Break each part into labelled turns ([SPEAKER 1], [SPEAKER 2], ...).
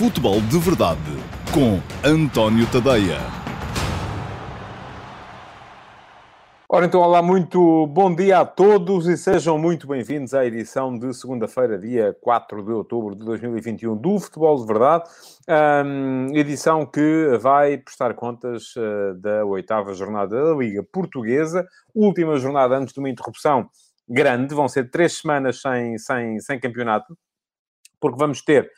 [SPEAKER 1] Futebol de Verdade com António Tadeia.
[SPEAKER 2] Ora então, olá, muito bom dia a todos e sejam muito bem-vindos à edição de segunda-feira, dia 4 de outubro de 2021 do Futebol de Verdade. Um, edição que vai prestar contas uh, da oitava jornada da Liga Portuguesa, última jornada antes de uma interrupção grande, vão ser três semanas sem, sem, sem campeonato, porque vamos ter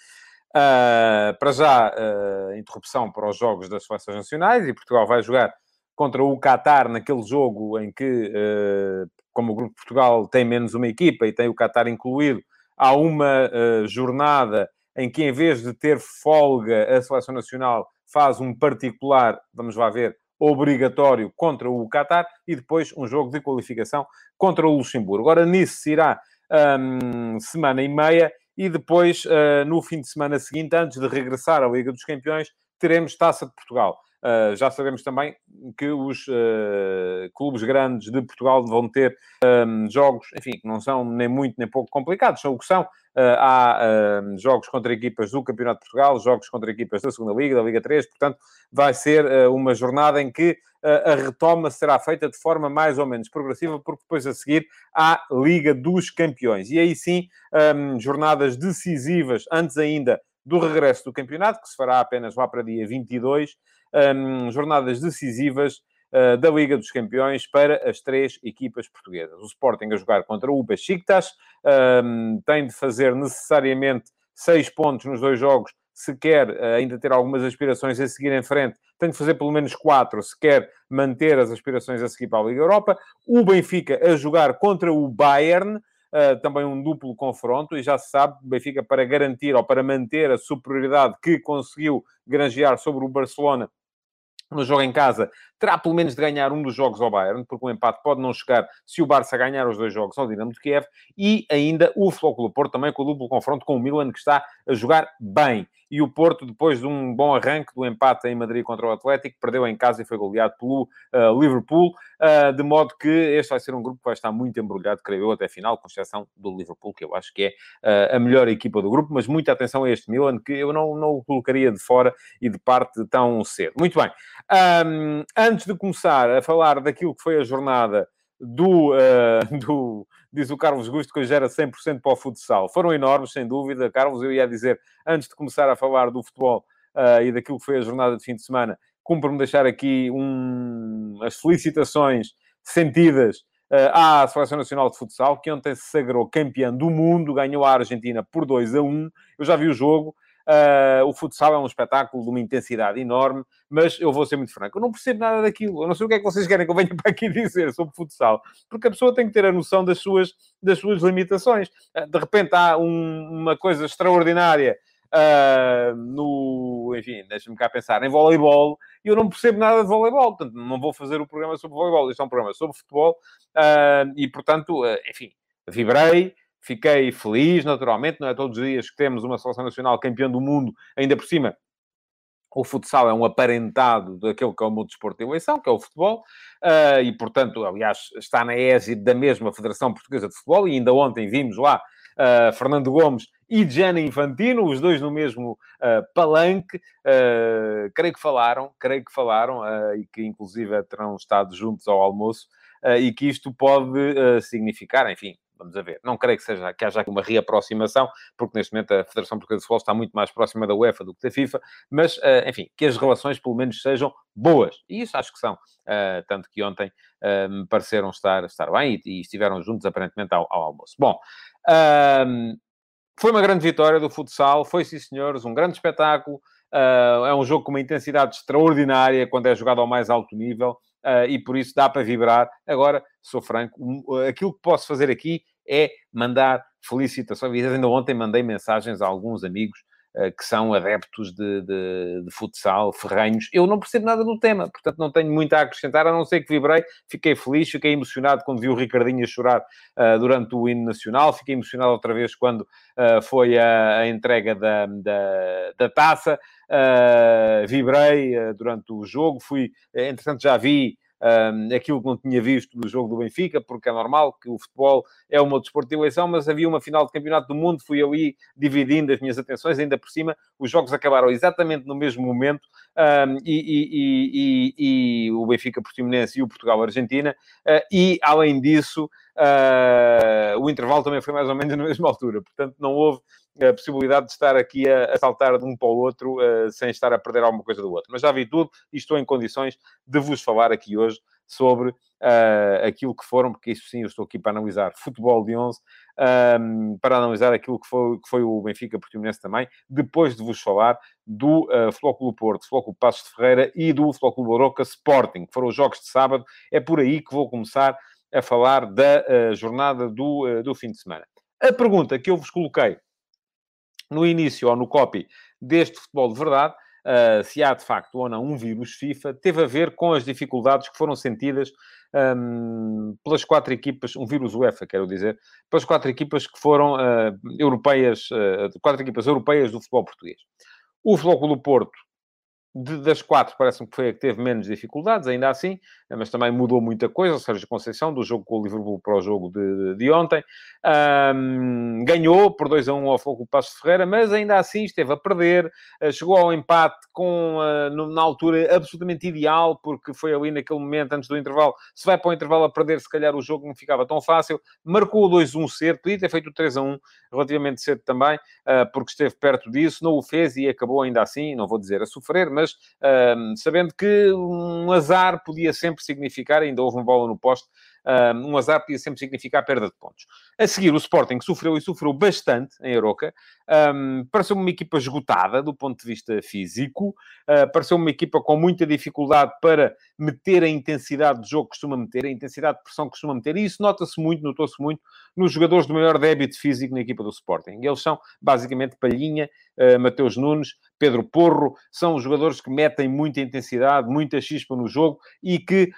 [SPEAKER 2] Uh, para já, uh, interrupção para os jogos das seleções nacionais e Portugal vai jogar contra o Qatar naquele jogo em que, uh, como o Grupo de Portugal tem menos uma equipa e tem o Qatar incluído, há uma jornada em que, em vez de ter folga, a seleção nacional faz um particular, vamos lá ver, obrigatório contra o Qatar e depois um jogo de qualificação contra o Luxemburgo. Agora, nisso se irá um, semana e meia e depois, uh, no fim de semana seguinte, antes de regressar à Liga dos Campeões, teremos Taça de Portugal. Uh, já sabemos também que os uh, clubes grandes de Portugal vão ter um, jogos, enfim, que não são nem muito nem pouco complicados, são o que são. Uh, há jogos contra equipas do Campeonato de Portugal, jogos contra equipas da Segunda Liga, da Liga 3, portanto, vai ser uma jornada em que a retoma será feita de forma mais ou menos progressiva, porque depois a seguir há Liga dos Campeões. E aí sim, um, jornadas decisivas antes ainda do regresso do campeonato, que se fará apenas lá para dia 22, um, jornadas decisivas uh, da Liga dos Campeões para as três equipas portuguesas. O Sporting a jogar contra o Besiktas, um, tem de fazer necessariamente seis pontos nos dois jogos se quer uh, ainda ter algumas aspirações a seguir em frente, tem de fazer pelo menos quatro se quer manter as aspirações a seguir para a Liga Europa. O Benfica a jogar contra o Bayern, uh, também um duplo confronto, e já se sabe, o Benfica para garantir ou para manter a superioridade que conseguiu granjear sobre o Barcelona no jogo em casa, terá pelo menos de ganhar um dos jogos ao Bayern, porque o empate pode não chegar se o Barça ganhar os dois jogos ao Dinamo de Kiev, e ainda o Flóculo Porto também com o duplo confronto com o Milan, que está a jogar bem. E o Porto, depois de um bom arranque do empate em Madrid contra o Atlético, perdeu em casa e foi goleado pelo uh, Liverpool, uh, de modo que este vai ser um grupo que vai estar muito embrulhado, creio eu, até a final, com exceção do Liverpool, que eu acho que é uh, a melhor equipa do grupo, mas muita atenção a este Milan, que eu não, não o colocaria de fora e de parte tão cedo. Muito bem. Um, antes de começar a falar daquilo que foi a jornada do, uh, do diz o Carlos Gusto, que hoje era 100% para o futsal. Foram enormes, sem dúvida. Carlos, eu ia dizer, antes de começar a falar do futebol uh, e daquilo que foi a jornada de fim de semana, cumpre-me deixar aqui um, as felicitações sentidas uh, à Seleção Nacional de Futsal, que ontem se sagrou campeã do mundo, ganhou a Argentina por 2 a 1. Eu já vi o jogo, Uh, o futsal é um espetáculo de uma intensidade enorme, mas eu vou ser muito franco, eu não percebo nada daquilo. Eu não sei o que é que vocês querem que eu venha para aqui dizer sobre futsal, porque a pessoa tem que ter a noção das suas, das suas limitações. Uh, de repente há um, uma coisa extraordinária uh, no, enfim, deixa-me cá pensar, em voleibol, e eu não percebo nada de voleibol, portanto, não vou fazer o programa sobre voleibol, isto é um programa sobre futebol, e portanto, enfim, vibrei, Fiquei feliz, naturalmente, não é todos os dias que temos uma seleção nacional campeã do mundo, ainda por cima. O futsal é um aparentado daquele que é o meu desporto de eleição, que é o futebol, uh, e, portanto, aliás, está na égide da mesma Federação Portuguesa de Futebol, e ainda ontem vimos lá uh, Fernando Gomes e Gianni Infantino, os dois no mesmo uh, palanque, uh, creio que falaram, creio que falaram, e que inclusive terão estado juntos ao almoço, e que isto pode significar, enfim, Vamos a ver. Não creio que, seja, que haja uma reaproximação, porque neste momento a Federação Portuguesa de Futebol está muito mais próxima da UEFA do que da FIFA, mas, uh, enfim, que as relações pelo menos sejam boas. E isso acho que são. Uh, tanto que ontem uh, me pareceram estar, estar bem e, estiveram juntos aparentemente ao, ao almoço. Bom, foi uma grande vitória do futsal, foi sim senhores, um grande espetáculo. é um jogo com uma intensidade extraordinária quando é jogado ao mais alto nível. Uh, e por isso dá para vibrar. Agora, sou franco, aquilo que posso fazer aqui é mandar felicitações. Ainda ontem mandei mensagens a alguns amigos uh, que são adeptos de, de, de, futsal, ferranhos. Eu não percebo nada do tema, portanto não tenho muito a acrescentar, a não ser que vibrei, fiquei feliz, fiquei emocionado quando vi o Ricardinho a chorar uh, durante o hino nacional, fiquei emocionado outra vez quando uh, foi a, a, entrega da, da, da taça, vibrei durante o jogo, fui, entretanto já vi um, aquilo que não tinha visto do jogo do Benfica, porque é normal que o futebol é uma desporto de eleição, mas havia uma final de campeonato do mundo, fui ali dividindo as minhas atenções, ainda por cima, os jogos acabaram exatamente no mesmo momento, um, e, e, e, e, o Benfica Portimonense e o Portugal-Argentina, uh, e além disso, o intervalo também foi mais ou menos na mesma altura, portanto não houve a possibilidade de estar aqui a, a saltar de um para o outro uh, sem estar a perder alguma coisa do outro. Mas já vi tudo e estou em condições de vos falar aqui hoje sobre uh, aquilo que foram, porque isso sim, eu estou aqui para analisar futebol de 11, um, para analisar aquilo que foi, que foi o Benfica Portimonense também, depois de vos falar do uh, Flóculo Porto, Flóculo Passos de Ferreira e do Flóculo Baroca Sporting, que foram os jogos de sábado. É por aí que vou começar a falar da uh, jornada do, uh, do fim de semana. A pergunta que eu vos coloquei no início ou no copy deste futebol de verdade, uh, se há de facto ou não um vírus FIFA, teve a ver com as dificuldades que foram sentidas um, pelas quatro equipas, um vírus UEFA, quero dizer, pelas quatro equipas que foram europeias, quatro equipas europeias do futebol português. O Futebol do Porto de, das quatro, parece-me que foi a que teve menos dificuldades, ainda assim, mas também mudou muita coisa. O Sérgio Conceição, do jogo com o Liverpool para o jogo de, de, ontem, um, ganhou por 2 a 1 ao Fogo Passo Ferreira, mas ainda assim esteve a perder. Uh, chegou ao empate com, uh, na altura absolutamente ideal, porque foi ali naquele momento, antes do intervalo. Se vai para o intervalo a perder, se calhar o jogo não ficava tão fácil. Marcou o 2-1 cedo, podia ter feito o 3 a 1 relativamente cedo também, uh, porque esteve perto disso, não o fez e acabou ainda assim, não vou dizer a sofrer, mas mas sabendo que um azar podia sempre significar, ainda houve uma bola no poste, um azar podia sempre significar perda de pontos. A seguir, o Sporting sofreu e sofreu bastante em Aroca. Um, pareceu uma equipa esgotada do ponto de vista físico, uh, pareceu uma equipa com muita dificuldade para meter a intensidade de jogo que costuma meter, a intensidade de pressão que costuma meter, e isso nota-se muito, notou-se muito nos jogadores do maior débito físico na equipa do Sporting. Eles são basicamente Palhinha, uh, Mateus Nunes, Pedro Porro, são jogadores que metem muita intensidade, muita chispa no jogo e que,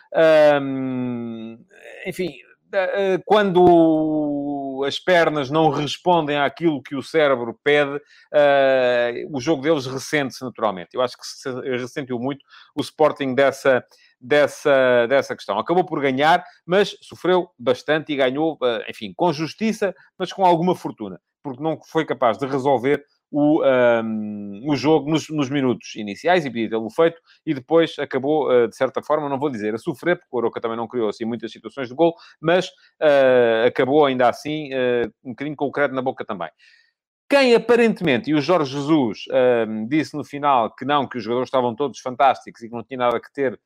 [SPEAKER 2] um, enfim, eh, quando as pernas não respondem àquilo que o cérebro pede, uh, o jogo deles ressente-se naturalmente. Eu acho que se ressentiu muito o Sporting dessa, dessa, dessa questão. Acabou por ganhar, mas sofreu bastante e ganhou, enfim, com justiça, mas com alguma fortuna, porque não foi capaz de resolver o, um, o jogo nos, nos, minutos iniciais e podia tê-lo feito e depois acabou, uh, de certa forma, não vou dizer a sofrer, porque o Oroca também não criou assim muitas situações de gol, mas uh, acabou ainda assim uh, um bocadinho com o crédito na boca também. Quem aparentemente, e o Jorge Jesus disse no final que não, que os jogadores estavam todos fantásticos e que não tinha nada que ter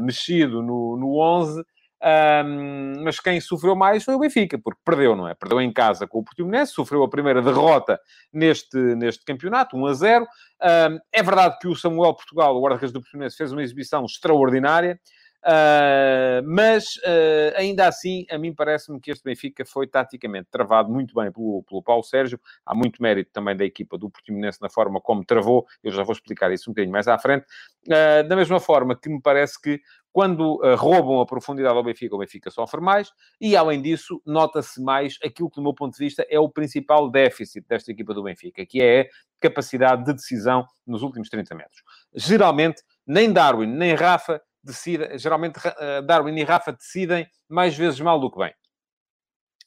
[SPEAKER 2] mexido no, no 11, um, mas quem sofreu mais foi o Benfica, porque perdeu, não é? Perdeu em casa com o Portimonense, sofreu a primeira derrota neste, neste campeonato, 1 a 0. Um, é verdade que o Samuel Portugal, o guarda-redes do Portimonense, fez uma exibição extraordinária, Uh, mas uh, ainda assim, a mim parece-me que este Benfica foi taticamente travado muito bem pelo, pelo Paulo Sérgio. Há muito mérito também da equipa do Portimonense na forma como travou. Eu já vou explicar isso um bocadinho mais à frente. Uh, da mesma forma que me parece que quando roubam a profundidade ao Benfica, o Benfica sofre mais. E além disso, nota-se mais aquilo que, do meu ponto de vista, é o principal déficit desta equipa do Benfica, que é a capacidade de decisão nos últimos 30 metros. Geralmente, nem Darwin, nem Rafa decida, geralmente eh, Darwin e Rafa decidem mais vezes mal do que bem.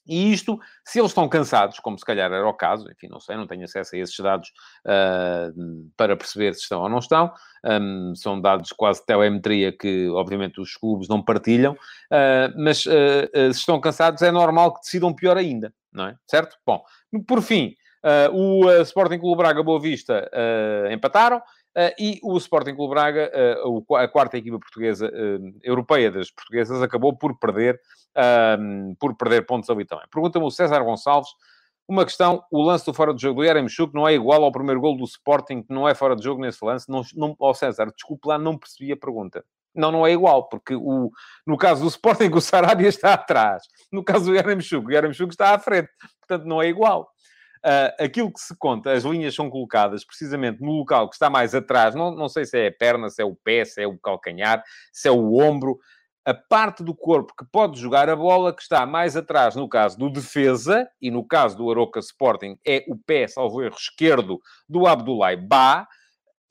[SPEAKER 2] E isto, se eles estão cansados, como se calhar era o caso, enfim, não sei, não tenho acesso a esses dados uh, para perceber se estão ou não estão, um, são dados quase telemetria que, obviamente, os clubes não partilham, uh, mas uh, se estão cansados é normal que decidam pior ainda, não é? Certo? Bom, por fim, o Sporting Clube Braga Boa Vista empataram, e o Sporting Clube Braga, uh, a quarta equipa portuguesa, uh, europeia das portuguesas, acabou por perder, por perder pontos ali também. Pergunta-me o César Gonçalves uma questão: o lance do fora de jogo do Yaremchuk não é igual ao primeiro gol do Sporting, que não é fora de jogo nesse lance. Não, não, oh César, desculpe lá, não percebi a pergunta. Não, não é igual, porque o, no caso do Sporting, o Sarabia está atrás. No caso do Yaremchuk, o Yaremchuk está à frente. Portanto, não é igual. Uh, aquilo que se conta, as linhas são colocadas precisamente no local que está mais atrás, não, não sei se é a perna, se é o pé, se é o calcanhar, se é o ombro, a parte do corpo que pode jogar a bola, que está mais atrás, no caso do defesa, e no caso do Aroca Sporting, é o pé, salvo erro, esquerdo do Abdoulaye Ba,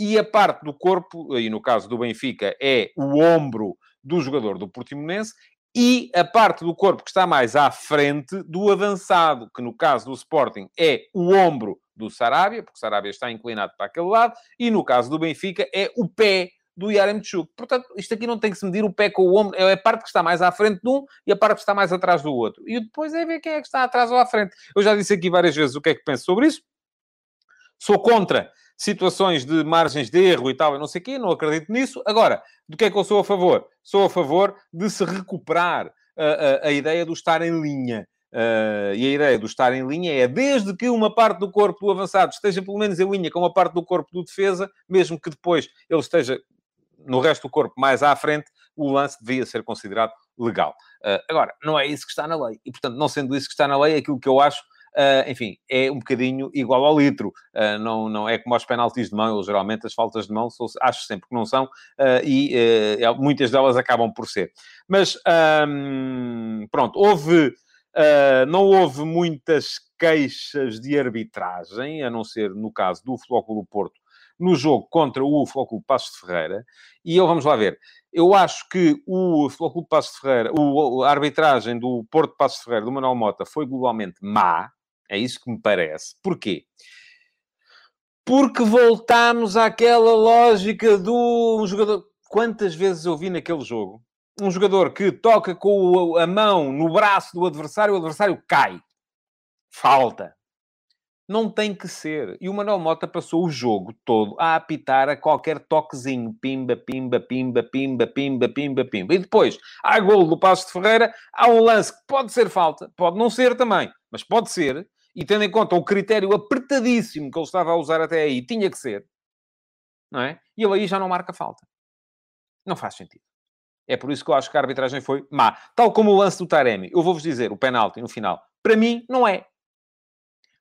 [SPEAKER 2] e a parte do corpo, e no caso do Benfica, é o ombro do jogador do Portimonense e a parte do corpo que está mais à frente do avançado, que no caso do Sporting é o ombro do Sarabia, porque o Sarabia está inclinado para aquele lado, e no caso do Benfica é o pé do Yaremchuk. Portanto, isto aqui não tem que se medir o pé com o ombro, é a parte que está mais à frente de um e a parte que está mais atrás do outro. E depois é ver quem é que está atrás ou à frente. Eu já disse aqui várias vezes o que é que penso sobre isso. Sou contra situações de margens de erro e tal, e não sei o quê, não acredito nisso. Agora, do que é que eu sou a favor? Sou a favor de se recuperar a, a, a ideia do estar em linha. Uh, e a ideia do estar em linha é, desde que uma parte do corpo do avançado esteja pelo menos em linha com uma parte do corpo do defesa, mesmo que depois ele esteja no resto do corpo mais à frente, o lance devia ser considerado legal. Uh, agora, não é isso que está na lei. E, portanto, não sendo isso que está na lei, aquilo que eu acho Uh, enfim, é um bocadinho igual ao litro. Uh, não, não é como aos penaltis de mão, eu, geralmente as faltas de mão sou, acho sempre que não são, uh, e muitas delas acabam por ser. Mas, um, pronto, houve. não houve muitas queixas de arbitragem, a não ser no caso do do Porto, no jogo contra o Futebol Passos de Ferreira. E eu, vamos lá ver, eu acho que o Clube Passos de Ferreira, o, a arbitragem do Porto Passos de Ferreira, do Manuel Mota, foi globalmente má. É isso que me parece. Porquê? Porque voltamos àquela lógica do jogador. Quantas vezes eu vi naquele jogo um jogador que toca com a mão no braço do adversário, o adversário cai. Falta. Não tem que ser. E o Manuel Mota passou o jogo todo a apitar a qualquer toquezinho. Pimba, pimba, pimba, pimba, pimba, pimba, pimba. E depois, há golo do Passo de Ferreira, há um lance que pode ser falta, pode não ser também, mas pode ser. E tendo em conta o critério apertadíssimo que ele estava a usar até aí, tinha que ser. Não é? E ele aí já não marca falta. Não faz sentido. É por isso que eu acho que a arbitragem foi má. Tal como o lance do Taremi. Eu vou-vos dizer, o penalti no final. Para mim, não é.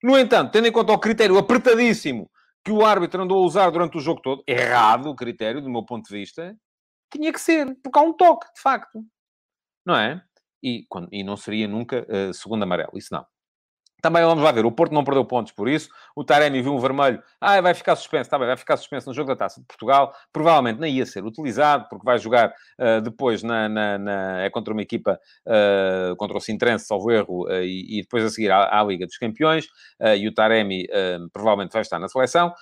[SPEAKER 2] No entanto, tendo em conta o critério apertadíssimo que o árbitro andou a usar durante o jogo todo, errado o critério, do meu ponto de vista, tinha que ser, porque há um toque, de facto. Não é? E, quando, e não seria nunca uh, segundo amarelo, isso não. Também vamos lá ver, o Porto não perdeu pontos por isso. O Taremi viu um vermelho. Ah, vai ficar suspenso. Está bem, vai ficar suspenso no jogo da Taça de Portugal. Provavelmente nem ia ser utilizado, porque vai jogar uh, depois na, na, na, é contra uma equipa uh, contra o Sintrense, salvo erro, uh, e, e, depois a seguir à, à Liga dos Campeões. e o Taremi provavelmente vai estar na seleção.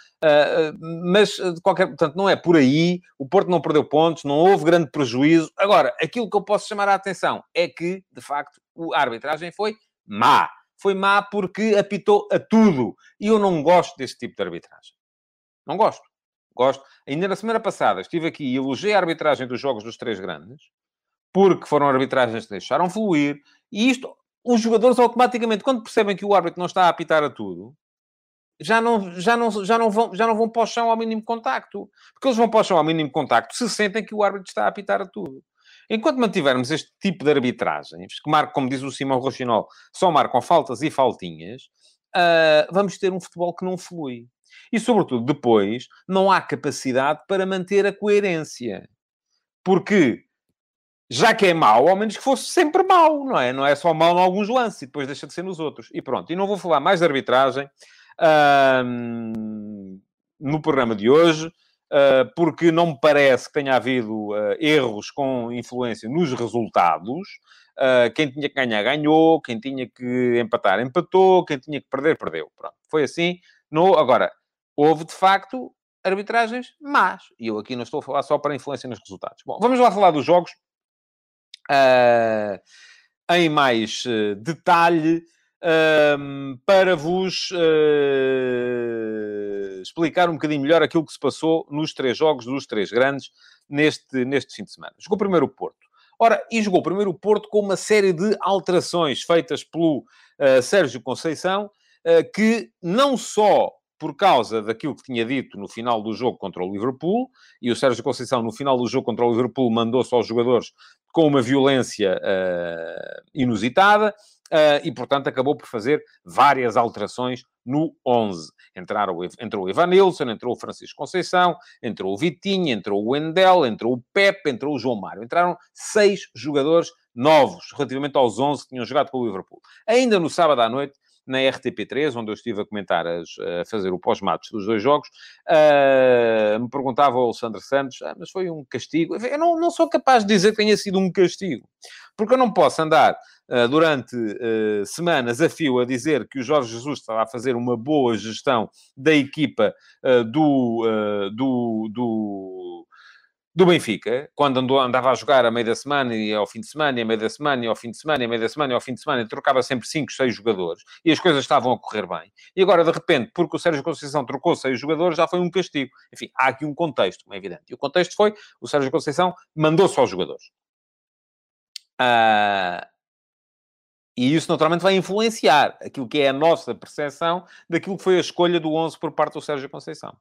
[SPEAKER 2] mas, de qualquer... Portanto, não é por aí. O Porto não perdeu pontos, não houve grande prejuízo. Agora, aquilo que eu posso chamar a atenção é que, de facto, a arbitragem foi má foi má porque apitou a tudo. E eu não gosto desse tipo de arbitragem. Não gosto. Gosto. Ainda na semana passada estive aqui e elogiei a arbitragem dos jogos dos três grandes, porque foram arbitragens que deixaram fluir. E isto, os jogadores automaticamente, quando percebem que o árbitro não está a apitar a tudo, já não, já não, já não, vão, já não vão para o chão ao mínimo contacto. Porque eles vão para o chão ao mínimo contacto se sentem que o árbitro está a apitar a tudo. Enquanto mantivermos este tipo de arbitragens, que marcam, como diz o Simão Rochinol, só marcam faltas e faltinhas, uh, vamos ter um futebol que não flui. E, sobretudo, depois, não há capacidade para manter a coerência. Porque, já que é mau, ao menos que fosse sempre mau, não é? Não é só mau em alguns lances e depois deixa de ser nos outros. E pronto. E não vou falar mais de arbitragem uh, no programa de hoje. Ah, porque não me parece que tenha havido uh, erros com influência nos resultados. Uh, quem tinha que ganhar, ganhou. Quem tinha que empatar, empatou. Quem tinha que perder, perdeu. Pronto. Foi assim. No... Agora, houve, de facto, arbitragens más. E eu aqui não estou a falar só para influência nos resultados. Bom, vamos lá falar dos jogos em mais detalhe para vos explicar um bocadinho melhor aquilo que se passou nos três jogos dos três grandes neste, neste fim de semana. Jogou primeiro o Porto. Ora, e jogou primeiro o Porto com uma série de alterações feitas pelo uh, Sérgio Conceição, uh, que não só por causa daquilo que tinha dito no final do jogo contra o Liverpool, e o Sérgio Conceição, no final do jogo contra o Liverpool, mandou-se aos jogadores com uma violência uh, inusitada, uh, e, portanto, acabou por fazer várias alterações no 11. Entraram, entrou o Evanilson, entrou o Francisco Conceição, entrou o Vitinho, entrou o Wendel, entrou o Pepe, entrou o João Mário. Entraram seis jogadores novos, relativamente aos 11 que tinham jogado pelo Liverpool. Ainda no sábado à noite, na RTP3, onde eu estive a comentar, as, a fazer o pós-matos dos dois jogos, uh, me perguntava o Alexandre Santos, ah, mas foi um castigo? Eu não, não sou capaz de dizer que tenha sido um castigo, porque eu não posso andar uh, durante uh, semanas a fio a dizer que o Jorge Jesus estava a fazer uma boa gestão da equipa do, do, do do Benfica, quando andou, andava a jogar a meio da semana e ao fim de semana, e a meio da semana, e ao fim de semana, e a meio da semana, e ao fim de semana, e trocava sempre 5, 6 jogadores, e as coisas estavam a correr bem. E agora, de repente, porque o Sérgio Conceição trocou 6 jogadores, já foi um castigo. Enfim, há aqui um contexto, como é evidente. E o contexto foi, o Sérgio Conceição mandou só os jogadores. Ah, e isso, naturalmente, vai influenciar aquilo que é a nossa percepção daquilo que foi a escolha do 11 por parte do Sérgio Conceição.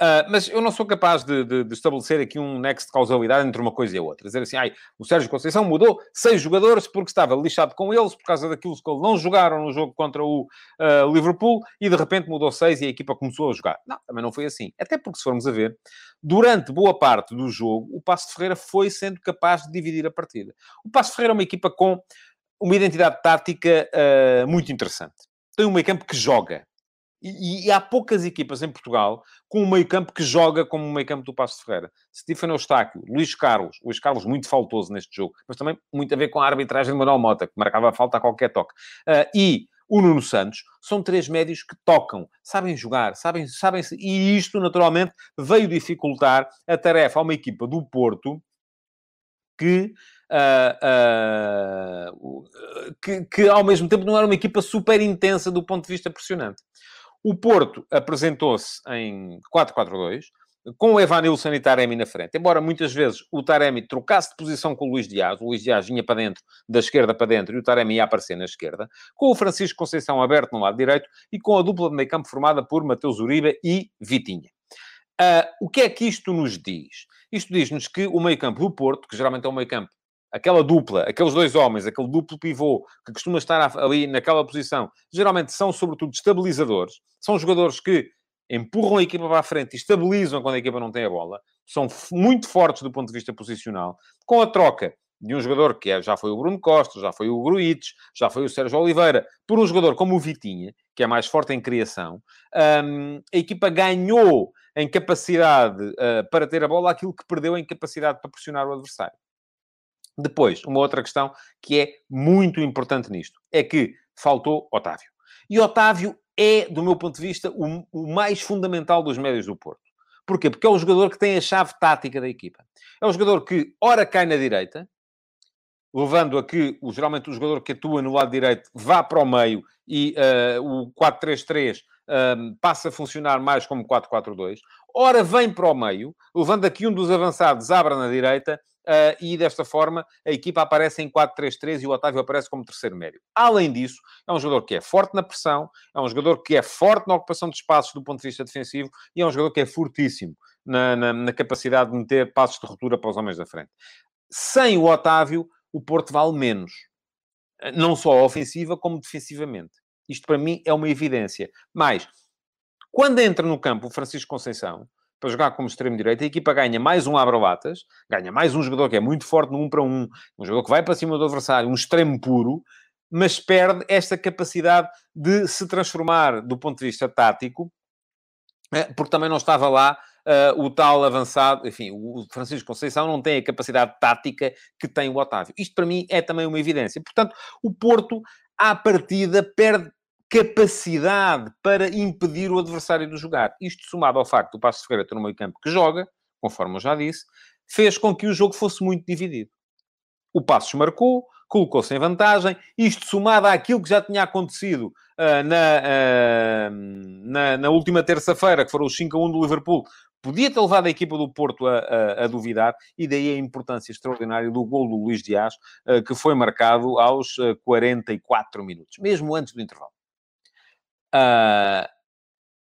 [SPEAKER 2] Uh, mas eu não sou capaz de, de, de, estabelecer aqui um nexo de causalidade entre uma coisa e a outra. Dizer assim, ai, o Sérgio Conceição mudou seis jogadores porque estava lixado com eles por causa daquilo que não jogaram no jogo contra o uh, Liverpool e de repente mudou seis e a equipa começou a jogar. Não, também não foi assim. Até porque, se formos a ver, durante boa parte do jogo, o Passo de Ferreira foi sendo capaz de dividir a partida. O Passo de Ferreira é uma equipa com uma identidade tática uh, muito interessante. Tem um meio campo que joga. E, e, há poucas equipas em Portugal com um meio-campo que joga como o meio-campo do Passo de Ferreira. Stefano Eustáquio, Luís Carlos, Luís Carlos muito faltoso neste jogo, mas também muito a ver com a arbitragem de Manuel Mota, que marcava a falta a qualquer toque. Uh, e o Nuno Santos, são três médios que tocam, sabem jogar, sabem, sabem e isto naturalmente veio dificultar a tarefa a uma equipa do Porto que, uh, uh, que, que, ao mesmo tempo não era uma equipa super intensa do ponto de vista pressionante. O Porto apresentou-se em 4-4-2, com o Evanilson e Taremi na frente. Embora muitas vezes o Taremi trocasse de posição com o Luís Dias, o Luís Dias vinha para dentro, da esquerda para dentro, e o Taremi ia aparecer na esquerda, com o Francisco Conceição aberto no lado direito e com a dupla de meio campo formada por Mateus Uribe e Vitinha. Uh, o que é que isto nos diz? Isto diz-nos que o meio campo do Porto, que geralmente é um meio campo aquela dupla, aqueles dois homens, aquele duplo pivô que costuma estar ali naquela posição, geralmente são, sobretudo, estabilizadores. São jogadores que empurram a equipa para a frente e estabilizam quando a equipa não tem a bola. São muito fortes do ponto de vista posicional. Com a troca de um jogador que é, já foi o Bruno Costa, já foi o Gruites, já foi o Sérgio Oliveira, por um jogador como o Vitinha, que é mais forte em criação, um, a equipa ganhou em capacidade uh, para ter a bola aquilo que perdeu em capacidade para pressionar o adversário. Depois, uma outra questão que é muito importante nisto é que faltou Otávio. E Otávio é, do meu ponto de vista, o, o mais fundamental dos médios do Porto. Porquê? Porque é o jogador que tem a chave tática da equipa. É o jogador que, ora, cai na direita, levando a que, geralmente, o jogador que atua no lado direito vá para o meio e uh, o 4-3-3 uh, passa a funcionar mais como 4-4-2. Ora, vem para o meio, levando a que um dos avançados abra na direita Uh, e desta forma a equipa aparece em 4-3-3 e o Otávio aparece como terceiro médio. Além disso, é um jogador que é forte na pressão, é um jogador que é forte na ocupação de espaços do ponto de vista defensivo e é um jogador que é fortíssimo na, na, na capacidade de meter passos de ruptura para os homens da frente. Sem o Otávio, o Porto vale menos. Não só ofensiva, como defensivamente. Isto para mim é uma evidência. Mas, quando entra no campo o Francisco Conceição, para jogar como extremo-direito, a equipa ganha mais um abra-latas, ganha mais um jogador que é muito forte no um para um, um jogador que vai para cima do adversário, um extremo puro, mas perde esta capacidade de se transformar do ponto de vista tático, eh, porque também não estava lá uh, o tal avançado, enfim, o Francisco Conceição não tem a capacidade tática que tem o Otávio. Isto para mim é também uma evidência. Portanto, o Porto, à partida, perde capacidade para impedir o adversário de jogar. Isto somado ao facto do Passo Ferreira ter um meio campo que joga, conforme eu já disse, fez com que o jogo fosse muito dividido. O Passos marcou, colocou-se em vantagem, isto somado àquilo que já tinha acontecido uh, na, uh, na, na, última terça-feira, que foram os 5 a 1 do Liverpool, podia ter levado a equipa do Porto a, a, a, duvidar, e daí a importância extraordinária do gol do Luís Dias, uh, que foi marcado aos 44 minutos, mesmo antes do intervalo. Uh,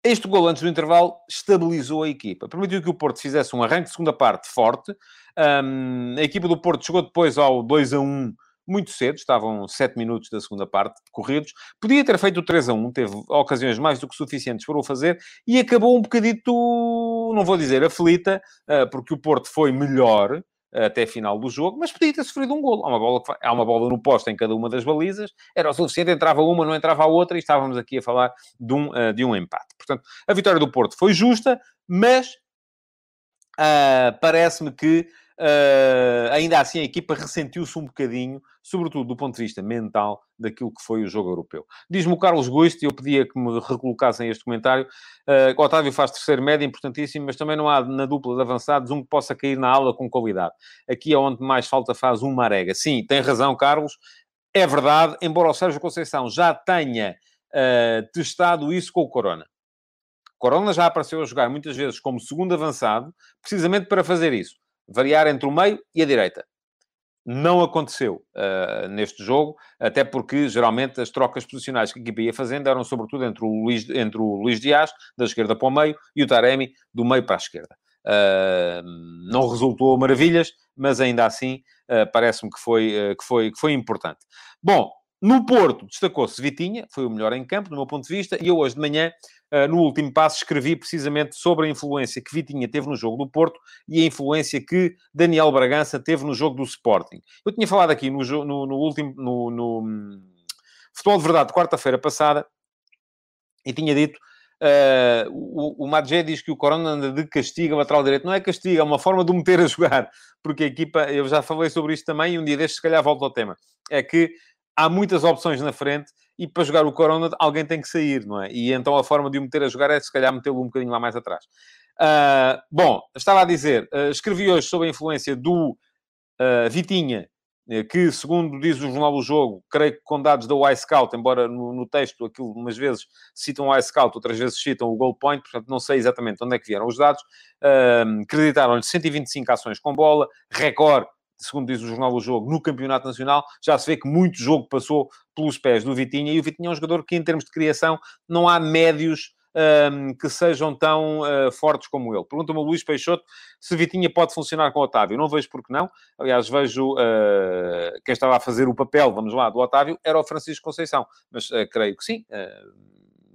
[SPEAKER 2] este gol antes do intervalo estabilizou a equipa. Permitiu que o Porto fizesse um arranque de segunda parte forte. Um, a equipa do Porto chegou depois ao 2 a 1 muito cedo, estavam 7 minutos da segunda parte corridos. Podia ter feito o 3 a 1, teve ocasiões mais do que suficientes para o fazer e acabou um bocadito, não vou dizer aflita, uh, porque o Porto foi melhor, até a final do jogo, mas podia ter sofrido um golo. Há uma bola, há uma bola no posto em cada uma das balizas, era o suficiente, entrava uma, não entrava a outra, e estávamos aqui a falar de um, uh, de um empate. Portanto, a vitória do Porto foi justa, mas uh, parece-me que Uh, ainda assim, a equipa ressentiu-se um bocadinho, sobretudo do ponto de vista mental, daquilo que foi o jogo europeu. Diz-me o Carlos Guiste, eu pedia que me recolocassem este comentário, uh, o Otávio faz terceiro médio, importantíssimo, mas também não há na dupla de avançados um que possa cair na aula com qualidade. Aqui é onde mais falta faz uma arega. Sim, tem razão, Carlos, é verdade, embora o Sérgio Conceição já tenha uh, testado isso com o Corona. Corona já apareceu a jogar muitas vezes como segundo avançado, precisamente para fazer isso variar entre o meio e a direita. Não aconteceu uh, neste jogo, até porque geralmente as trocas posicionais que a equipa ia fazendo eram sobretudo entre o Luís, entre o Luís Dias, da esquerda para o meio, e o Taremi, do meio para a esquerda. Uh, não resultou maravilhas, mas ainda assim uh, parece-me que foi, que, foi, que foi importante. Bom, no Porto destacou-se Vitinha, foi o melhor em campo, do meu ponto de vista, e eu hoje de manhã ah, no último passo, escrevi precisamente sobre a influência que Vitinha teve no jogo do Porto e a influência que Daniel Bragança teve no jogo do Sporting. Eu tinha falado aqui no, no, no último, no, no hum, Futebol de Verdade, quarta-feira passada, e tinha dito Uh, o, o Madjé diz que o Corona anda de castigo a lateral direito. Não é castigo, é uma forma de o meter a jogar. Porque a equipa, eu já falei sobre isto também, e um dia destes, se calhar, volto ao tema. É que há muitas opções na frente e para jogar o Corona alguém tem que sair, não é? E então a forma de o meter a jogar é se calhar metê-lo um bocadinho lá mais atrás. Uh, bom, estava a dizer, uh, escrevi hoje sobre a influência do uh, Vitinha, eh, que, segundo diz o Jornal do Jogo, creio que com dados da Y-Scout, embora no, no, texto aquilo umas vezes citam o Y-Scout, outras vezes citam o Goal Point, portanto não sei exatamente onde é que vieram os dados, acreditaram-lhe 125 ações com bola, recorde segundo diz o Jornal do Jogo, no Campeonato Nacional, já se vê que muito jogo passou pelos pés do Vitinha, e o Vitinha é um jogador que, em termos de criação, não há médios um, que sejam tão uh, fortes como ele. Pergunta-me o Luís Peixoto se Vitinha pode funcionar com o Otávio. Não vejo porque não. Aliás, vejo uh, quem estava a fazer o papel, vamos lá, do Otávio, era o Francisco Conceição. Mas uh, creio que sim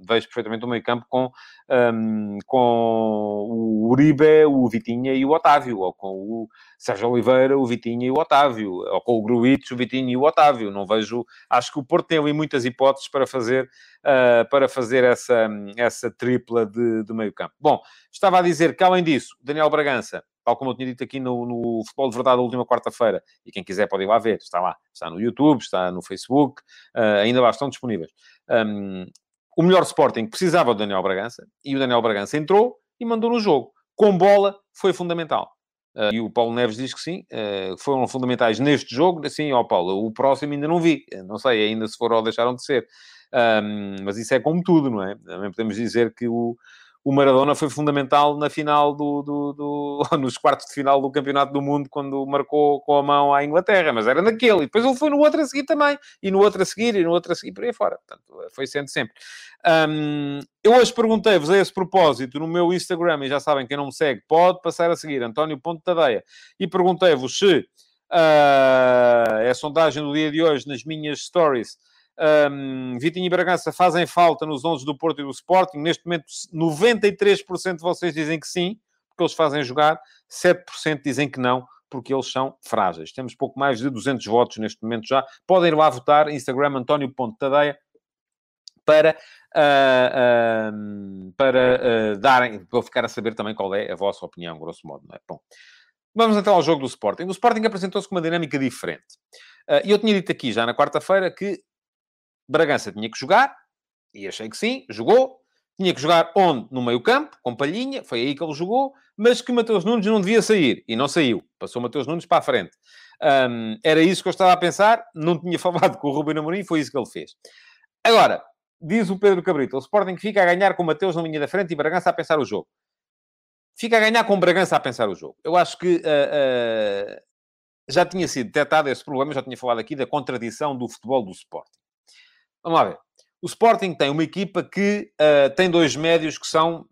[SPEAKER 2] vejo perfeitamente o meio campo com, um, com o Uribe, o Vitinha e o Otávio, ou com o Sérgio Oliveira, o Vitinha e o Otávio, ou com o Gruitch, o Vitinha e o Otávio. Não vejo... Acho que o Porto tem ali muitas hipóteses para fazer, uh, para fazer essa, essa tripla de, de meio campo. Bom, estava a dizer que, além disso, Daniel Bragança, tal como eu tinha dito aqui no, no Futebol de Verdade, a última quarta-feira, e quem quiser pode ir lá ver, está lá, está no YouTube, está no Facebook, uh, ainda lá estão disponíveis. Um, o melhor Sporting precisava do Daniel Bragança e o Daniel Bragança entrou e mandou no jogo. Com bola, foi fundamental. Uh, e o Paulo Neves diz que sim, uh, foram fundamentais neste jogo. Sim, ó Paulo, o próximo ainda não vi. Não sei ainda se foram ou deixaram de ser. Um, mas isso é como tudo, não é? Também podemos dizer que o, o Maradona foi fundamental na final do, do, do, nos quartos de final do Campeonato do Mundo, quando marcou com a mão à Inglaterra, mas era naquele. E depois ele foi no outro a seguir também, e no outro a seguir, e no outro a seguir, por aí fora. Portanto, foi sendo sempre. Um, eu hoje perguntei-vos a esse propósito no meu Instagram, e já sabem, quem não me segue, pode passar a seguir, António Ponto Tadeia, e perguntei-vos se uh, é a sondagem do dia de hoje nas minhas stories um, Vitinho e Bragança fazem falta nos 11 do Porto e do Sporting. Neste momento, 93% de vocês dizem que sim, porque eles fazem jogar. 7% dizem que não, porque eles são frágeis. Temos pouco mais de 200 votos neste momento já. Podem ir lá votar. Instagram António.tadeia para, uh, uh, para uh, darem, para ficar a saber também qual é a vossa opinião, grosso modo, não é? Bom, vamos então ao jogo do Sporting. O Sporting apresentou-se com uma dinâmica diferente. E eu tinha dito aqui já na quarta-feira que Bragança tinha que jogar, e achei que sim, jogou. Tinha que jogar onde? No meio campo, com Palhinha, foi aí que ele jogou, mas que Mateus Nunes não devia sair, e não saiu. Passou Mateus Nunes para a frente. Um, era isso que eu estava a pensar, não tinha falado com o Ruben Amorim, foi isso que ele fez. Agora, diz o Pedro Cabrito, o Sporting fica a ganhar com Mateus na linha da frente e Bragança a pensar o jogo. Fica a ganhar com Bragança a pensar o jogo. Eu acho que uh, uh, já tinha sido detectado esse problema, já tinha falado aqui da contradição do futebol do Sporting. Vamos lá ver. O Sporting tem uma equipa que uh, tem dois médios que são,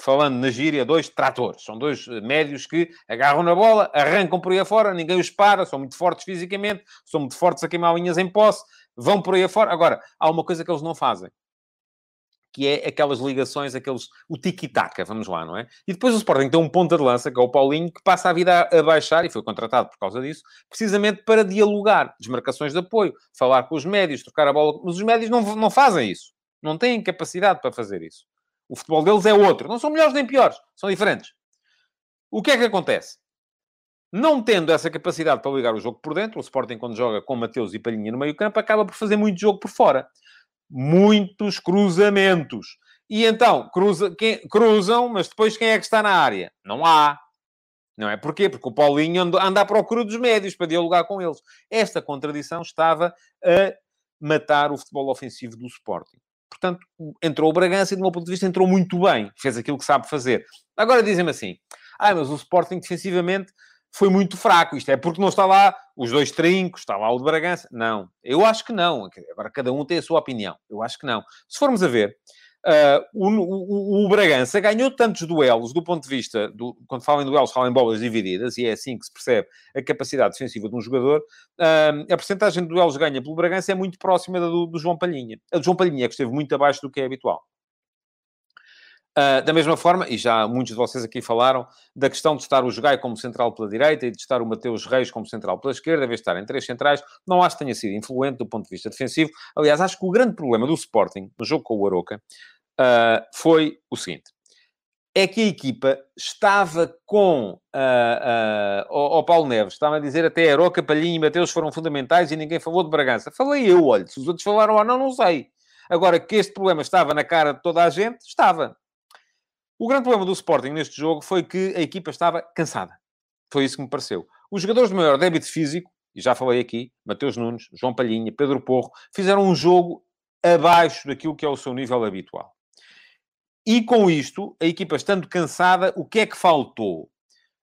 [SPEAKER 2] falando na gíria, dois tratores. São dois eh, médios que agarram na bola, arrancam por aí afora, ninguém os para, são muito fortes fisicamente, são muito fortes a queimar linhas em posse, vão por aí afora. Agora, há uma coisa que eles não fazem, que é aquelas ligações, aqueles, o tiki-taka, vamos lá, não é? E depois o Sporting tem um ponta de lança, que é o Paulinho, que passa a vida a, baixar, e foi contratado por causa disso, precisamente para dialogar, desmarcações de apoio, falar com os médios, trocar a bola, mas os médios não, não fazem isso. Não têm capacidade para fazer isso. O futebol deles é outro. Não são melhores nem piores, são diferentes. O que é que acontece? Não tendo essa capacidade para ligar o jogo por dentro, o Sporting, quando joga com Mateus e Palhinha no meio campo, acaba por fazer muito jogo por fora. Muitos cruzamentos. E então, cruza, quem, cruzam, mas depois quem é que está na área? Não há. Não é? Porquê? Porque o Paulinho anda à procura dos médios para dialogar com eles. Esta contradição estava a matar o futebol ofensivo do Sporting. Portanto, entrou o Bragança e, do meu ponto de vista, entrou muito bem. Fez aquilo que sabe fazer. Agora dizem-me assim, ah, mas o Sporting defensivamente foi muito fraco. Isto é porque não está lá os dois trincos, está lá o de Bragança. Não, eu acho que não. Agora cada um tem a sua opinião. Eu acho que não. Se formos a ver, uh, o, o, o, Bragança ganhou tantos duelos do ponto de vista, do, quando falam em duelos, falam em bolas divididas, e é assim que se percebe a capacidade defensiva de um jogador. Uh, a porcentagem de duelos ganha pelo Bragança é muito próxima da do, do João Palhinha. A do João Palhinha é que esteve muito abaixo do que é habitual. Uh, da mesma forma, e já muitos de vocês aqui falaram, da questão de estar o Jogai como central pela direita e de estar o Mateus Reis como central pela esquerda, em vez de estar em três centrais, não acho que tenha sido influente do ponto de vista defensivo. Aliás, acho que o grande problema do Sporting, no jogo com o Aroca, uh, foi o seguinte. É que a equipa estava com uh, o, o, Paulo Neves, estava a dizer até Aroca, Palhinha e Mateus foram fundamentais e ninguém falou de Bragança. Falei eu, olha, se os outros falaram ou não, não sei. Agora, que este problema estava na cara de toda a gente, estava. O grande problema do Sporting neste jogo foi que a equipa estava cansada. Foi isso que me pareceu. Os jogadores de maior débito físico, e já falei aqui, Mateus Nunes, João Palhinha, Pedro Porro, fizeram um jogo abaixo daquilo que é o seu nível habitual. E com isto, a equipa estando cansada, o que é que faltou?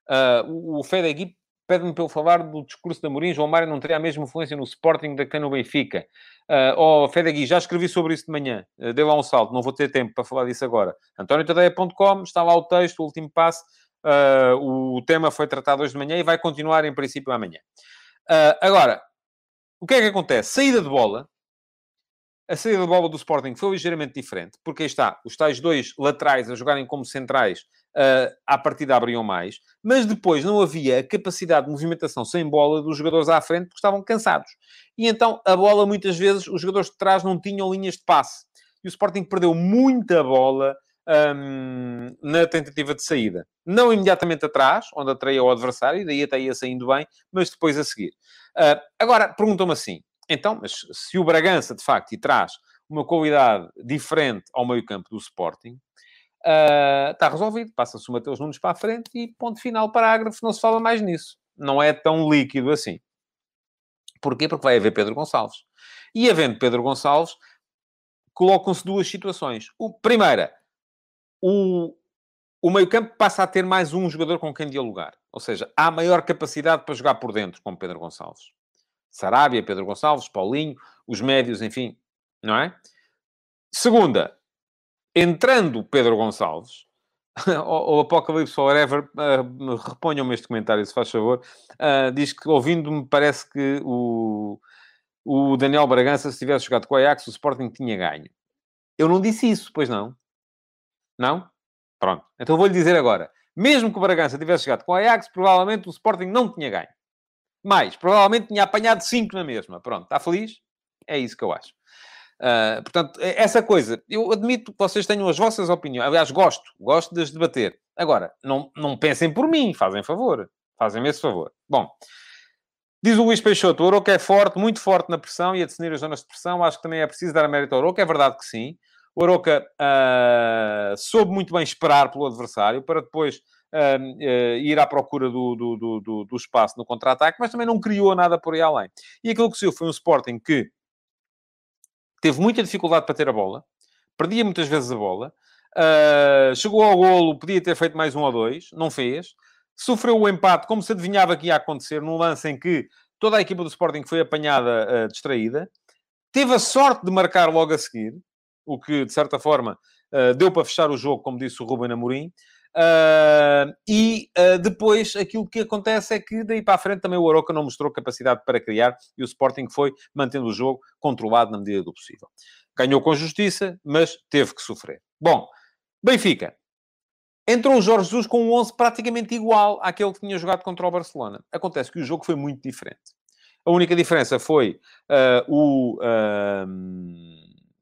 [SPEAKER 2] Uh, o Fedegui pede-me para eu falar do discurso da Mourinho. João Mário não teria a mesma influência no Sporting da que no Benfica. Uh, oh, Fedegui, já escrevi sobre isso de manhã. Uh, deu lá um salto, não vou ter tempo para falar disso agora. AntónioTadeia.com, está lá o texto, o último passo. Uh, o tema foi tratado hoje de manhã e vai continuar, em princípio, amanhã. Uh, agora, o que é que acontece? Saída de bola. A saída de bola do Sporting foi ligeiramente diferente, porque aí está, os tais dois laterais a jogarem como centrais uh, à partida abriam mais, mas depois não havia a capacidade de movimentação sem bola dos jogadores à frente porque estavam cansados. E então a bola, muitas vezes, os jogadores de trás não tinham linhas de passe. E o Sporting perdeu muita bola um, na tentativa de saída. Não imediatamente atrás, onde atraía o adversário, e daí até ia saindo bem, mas depois a seguir. Uh, agora, perguntam-me assim, então, mas se o Bragança, de facto, e traz uma qualidade diferente ao meio campo do Sporting, Uh, está resolvido, passa-se o Mateus Nunes para a frente e ponto final, parágrafo, não se fala mais nisso. Não é tão líquido assim. Porquê? Porque vai haver Pedro Gonçalves. E havendo Pedro Gonçalves, colocam-se duas situações. O, primeira, o, o meio-campo passa a ter mais um jogador com quem dialogar. Ou seja, há maior capacidade para jogar por dentro com Pedro Gonçalves. Sarabia, Pedro Gonçalves, Paulinho, os médios, enfim, não é? Segunda, entrando Pedro Gonçalves, o, Apocalipse Forever, uh, reponham-me este comentário, se faz favor, uh, diz que, ouvindo-me, parece que o, o Daniel Bragança, se tivesse jogado com o Ajax, o Sporting tinha ganho. Eu não disse isso, pois não? Não? Pronto. Então vou-lhe dizer agora. Mesmo que o Bragança tivesse jogado com o Ajax, provavelmente o Sporting não tinha ganho. Mais, provavelmente tinha apanhado 5 na mesma. Pronto, está feliz? É isso que eu acho. Uh, portanto, é, essa coisa, eu admito que vocês tenham as vossas opiniões. Aliás, gosto, gosto de as debater. Agora, não, não pensem por mim, fazem favor. Fazem-me esse favor. Bom, diz o Luís Peixoto, o Oroco é forte, muito forte na pressão e a definir as zonas de pressão. Acho que também é preciso dar a mérito ao Oroco. É verdade que sim. O Oroca uh, soube muito bem esperar pelo adversário para depois uh, ir à procura do, do, do, do espaço no contra-ataque, mas também não criou nada por aí além. E aquilo que se foi um Sporting que teve muita dificuldade para ter a bola, perdia muitas vezes a bola, uh, chegou ao golo, podia ter feito mais um ou dois, não fez, sofreu o empate, como se adivinhava que ia acontecer, num lance em que toda a equipa do Sporting foi apanhada uh, distraída, teve a sorte de marcar logo a seguir, o que, de certa forma, uh, deu para fechar o jogo, como disse o Ruben Amorim, Uh, e uh, depois aquilo que acontece é que daí para a frente também o Aroca não mostrou capacidade para criar e o Sporting foi mantendo o jogo controlado na medida do possível. Ganhou com justiça, mas teve que sofrer. Bom, Benfica. Entrou o Jorge Jesus com um 11 praticamente igual àquele que tinha jogado contra o Barcelona. Acontece que o jogo foi muito diferente. A única diferença foi uh, o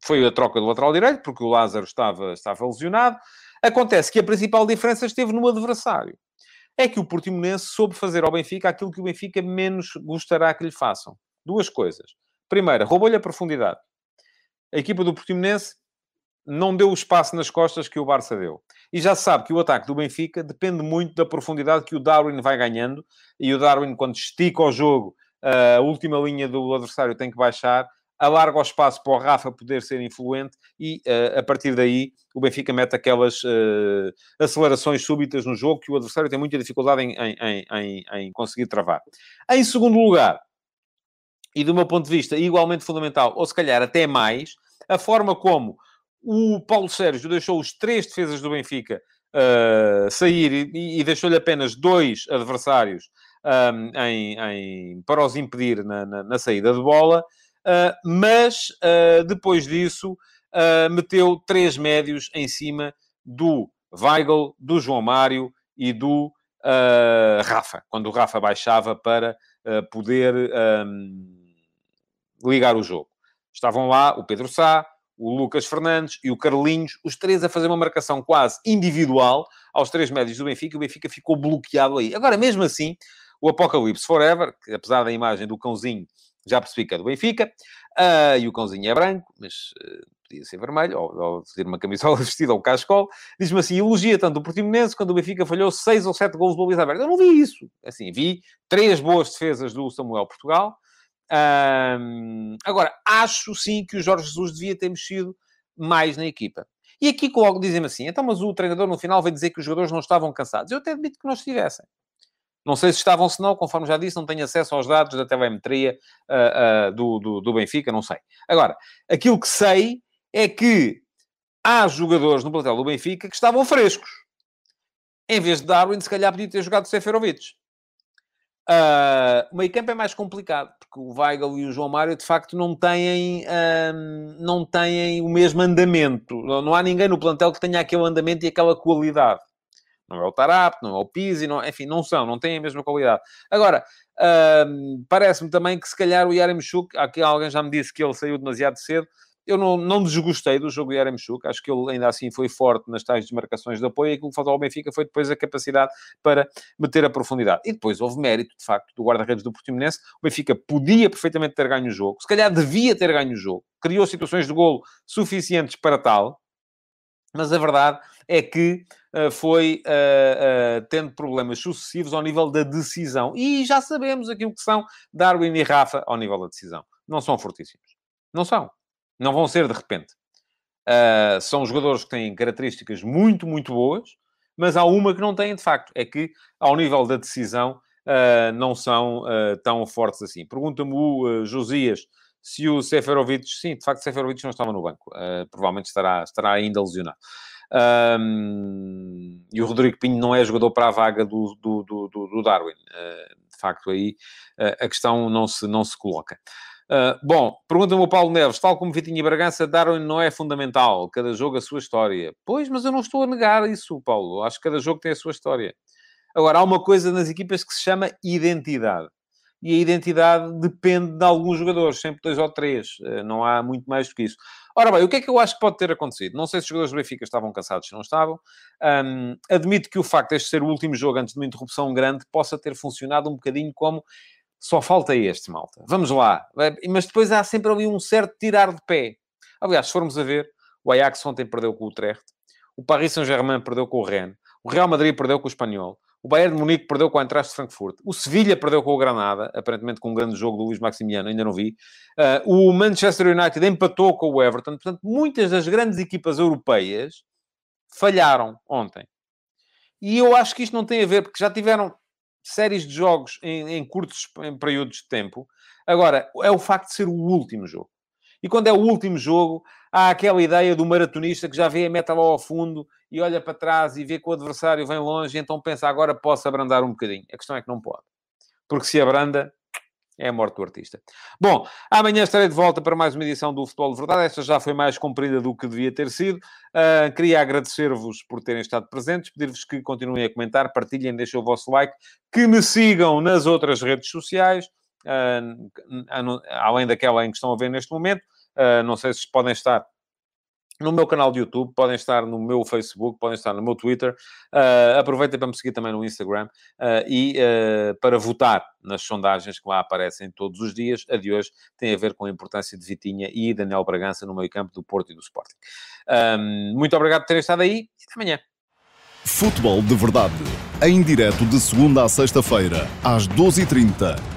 [SPEAKER 2] foi a troca do lateral direito, porque o Lázaro estava, estava lesionado. Acontece que a principal diferença esteve no adversário. É que o Portimonense soube fazer ao Benfica aquilo que o Benfica menos gostará que lhe façam. Duas coisas. Primeira, roubou-lhe a profundidade. A equipa do Portimonense não deu o espaço nas costas que o Barça deu. E já sabe que o ataque do Benfica depende muito da profundidade que o Darwin vai ganhando. E o Darwin, quando estica o jogo, a última linha do adversário tem que baixar alarga o espaço para o Rafa poder ser influente e, uh, a partir daí, o Benfica mete aquelas uh, acelerações súbitas no jogo que o adversário tem muita dificuldade em, em, em, em, conseguir travar. Em segundo lugar, e do meu ponto de vista igualmente fundamental, ou se calhar até mais, a forma como o Paulo Sérgio deixou os três defesas do Benfica uh, sair e, e deixou-lhe apenas dois adversários um, em, para os impedir na, na, na saída de bola, mas uh, depois disso uh, meteu três médios em cima do Weigl, do João Mário e do Rafa, quando o Rafa baixava para poder um, ligar o jogo. Estavam lá o Pedro Sá, o Lucas Fernandes e o Carlinhos, os três a fazer uma marcação quase individual aos três médios do Benfica, e o Benfica ficou bloqueado aí. Agora, mesmo assim, o Apocalipse Forever, que apesar da imagem do cãozinho já percebi que é do Benfica. Uh, e o cãozinho é branco, mas uh, podia ser vermelho, ou, ou ter uma camisola vestida ou um cascol. Diz-me assim, elogia tanto o Portimonense quando o Benfica falhou seis ou sete gols de baliza aberta. Eu não vi isso. Assim, vi três boas defesas do Samuel Portugal. Um, agora, acho sim que o Jorge Jesus devia ter mexido mais na equipa. E aqui logo dizem-me assim, então mas o treinador no final veio dizer que os jogadores não estavam cansados. Eu até admito que não estivessem. Não sei se estavam, se não, conforme já disse, não tenho acesso aos dados da telemetria uh, uh, do, do, do Benfica, não sei. Agora, aquilo que sei é que há jogadores no plantel do Benfica que estavam frescos. Em vez de Darwin, se calhar podia ter jogado Seferovic. Uh, o meio campo é mais complicado, porque o Weigl e o João Mário, de facto, não têm, uh, não têm o mesmo andamento. Não há ninguém no plantel que tenha aquele andamento e aquela qualidade. Não é o Tarap, não é o Pizzi, não, enfim, não são, não têm a mesma qualidade. Agora, uh, parece-me também que se calhar o Yaremchuk, aqui alguém já me disse que ele saiu demasiado cedo, eu não, não desgostei do jogo do Yaremchuk, acho que ele ainda assim foi forte nas tais desmarcações de apoio, e aquilo que faltou ao Benfica foi depois a capacidade para meter a profundidade. E depois houve mérito, de facto, do guarda-redes do Portimonense, o Benfica podia perfeitamente ter ganho o jogo, se calhar devia ter ganho o jogo, criou situações de golo suficientes para tal, mas a verdade é que uh, foi uh, uh, tendo problemas sucessivos ao nível da decisão. E já sabemos aquilo que são Darwin e Rafa ao nível da decisão. Não são fortíssimos. Não são. Não vão ser de repente. são jogadores que têm características muito, muito boas, mas há uma que não têm de facto. É que, ao nível da decisão, não são tão fortes assim. Pergunta-me o Josias se o Seferovic, sim, de facto, Seferovic não estava no banco. provavelmente estará, estará ainda lesionado. Um, e o Rodrigo Pinho não é jogador para a vaga do, do, do, do Darwin. Uh, de facto, aí uh, a questão não se, não se coloca. Uh, bom, pergunta-me o Paulo Neves, tal como Vitinho e Bragança, Darwin não é fundamental, cada jogo a sua história. Pois, mas eu não estou a negar isso, Paulo. Acho que cada jogo tem a sua história. Agora, há uma coisa nas equipas que se chama identidade. E a identidade depende de alguns jogadores, sempre dois ou três. Não há muito mais do que isso. Ora bem, o que é que eu acho que pode ter acontecido? Não sei se os jogadores do Benfica estavam cansados, se não estavam. Um, admito que o facto de este ser o último jogo antes de uma interrupção grande possa ter funcionado um bocadinho como só falta este, malta. Vamos lá. Mas depois há sempre ali um certo tirar de pé. Aliás, se formos a ver, o Ajax ontem perdeu com o Utrecht, o Paris Saint-Germain perdeu com o Rennes, o Real Madrid perdeu com o Espanhol, o Bayern de Munique perdeu com a Eintracht de Frankfurt. O Sevilha perdeu com o Granada, aparentemente com um grande jogo do Luís Maximiano, ainda não vi. Uh, o Manchester United empatou com o Everton. Portanto, muitas das grandes equipas europeias falharam ontem. E eu acho que isto não tem a ver, porque já tiveram séries de jogos em, em curtos em períodos de tempo. Agora, é o facto de ser o último jogo. E quando é o último jogo, há aquela ideia do maratonista que já vê a meta lá ao fundo e olha para trás e vê que o adversário vem longe, então pensa, agora posso abrandar um bocadinho. A questão é que não pode. Porque se abranda, é a morte do artista. Bom, amanhã estarei de volta para mais uma edição do Futebol de Verdade. Esta já foi mais comprida do que devia ter sido. Uh, queria agradecer-vos por terem estado presentes, pedir-vos que continuem a comentar, partilhem, deixem o vosso like, que me sigam nas outras redes sociais, uh, além daquela em que estão a ver neste momento. Uh, não sei se podem estar no meu canal de YouTube, podem estar no meu Facebook, podem estar no meu Twitter. Uh, aproveitem para me seguir também no Instagram uh, e uh, para votar nas sondagens que lá aparecem todos os dias. A de hoje tem a ver com a importância de Vitinha e Daniel Bragança no meio campo do Porto e do Sporting. Um, muito obrigado por terem estado aí e até amanhã.
[SPEAKER 1] Futebol de Verdade, em direto de segunda a sexta-feira, às 12h30